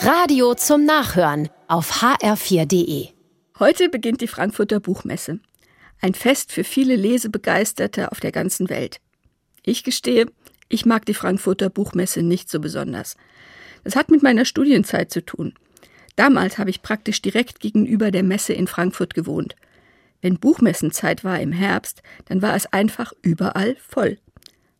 Radio zum Nachhören auf hr4.de. Heute beginnt die Frankfurter Buchmesse. Ein Fest für viele Lesebegeisterte auf der ganzen Welt. Ich gestehe, ich mag die Frankfurter Buchmesse nicht so besonders. Das hat mit meiner Studienzeit zu tun. Damals habe ich praktisch direkt gegenüber der Messe in Frankfurt gewohnt. Wenn Buchmessenzeit war im Herbst, dann war es einfach überall voll.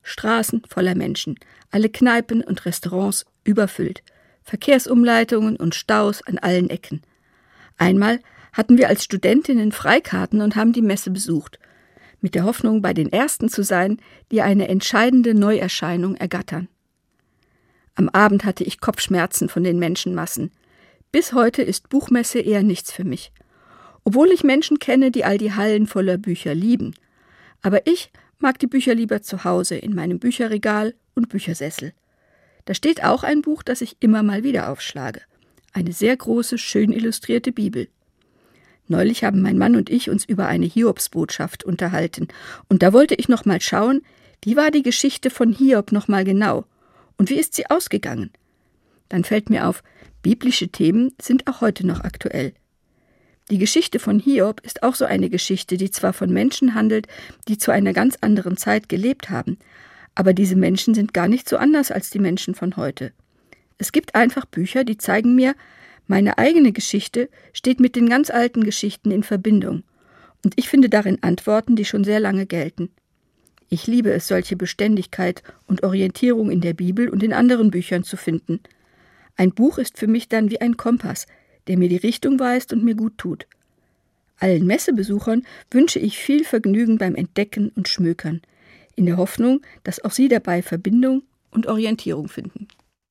Straßen voller Menschen, alle Kneipen und Restaurants überfüllt, Verkehrsumleitungen und Staus an allen Ecken. Einmal hatten wir als Studentinnen Freikarten und haben die Messe besucht, mit der Hoffnung, bei den Ersten zu sein, die eine entscheidende Neuerscheinung ergattern. Am Abend hatte ich Kopfschmerzen von den Menschenmassen. Bis heute ist Buchmesse eher nichts für mich. Obwohl ich Menschen kenne, die all die Hallen voller Bücher lieben. Aber ich mag die Bücher lieber zu Hause in meinem Bücherregal und Büchersessel. Da steht auch ein Buch, das ich immer mal wieder aufschlage. Eine sehr große, schön illustrierte Bibel. Neulich haben mein Mann und ich uns über eine Hiobsbotschaft unterhalten, und da wollte ich noch mal schauen, wie war die Geschichte von Hiob noch mal genau und wie ist sie ausgegangen? Dann fällt mir auf, biblische Themen sind auch heute noch aktuell. Die Geschichte von Hiob ist auch so eine Geschichte, die zwar von Menschen handelt, die zu einer ganz anderen Zeit gelebt haben, aber diese Menschen sind gar nicht so anders als die Menschen von heute. Es gibt einfach Bücher, die zeigen mir, meine eigene Geschichte steht mit den ganz alten Geschichten in Verbindung, und ich finde darin Antworten, die schon sehr lange gelten. Ich liebe es, solche Beständigkeit und Orientierung in der Bibel und in anderen Büchern zu finden. Ein Buch ist für mich dann wie ein Kompass, der mir die Richtung weist und mir gut tut. Allen Messebesuchern wünsche ich viel Vergnügen beim Entdecken und Schmökern, in der Hoffnung, dass auch Sie dabei Verbindung und Orientierung finden.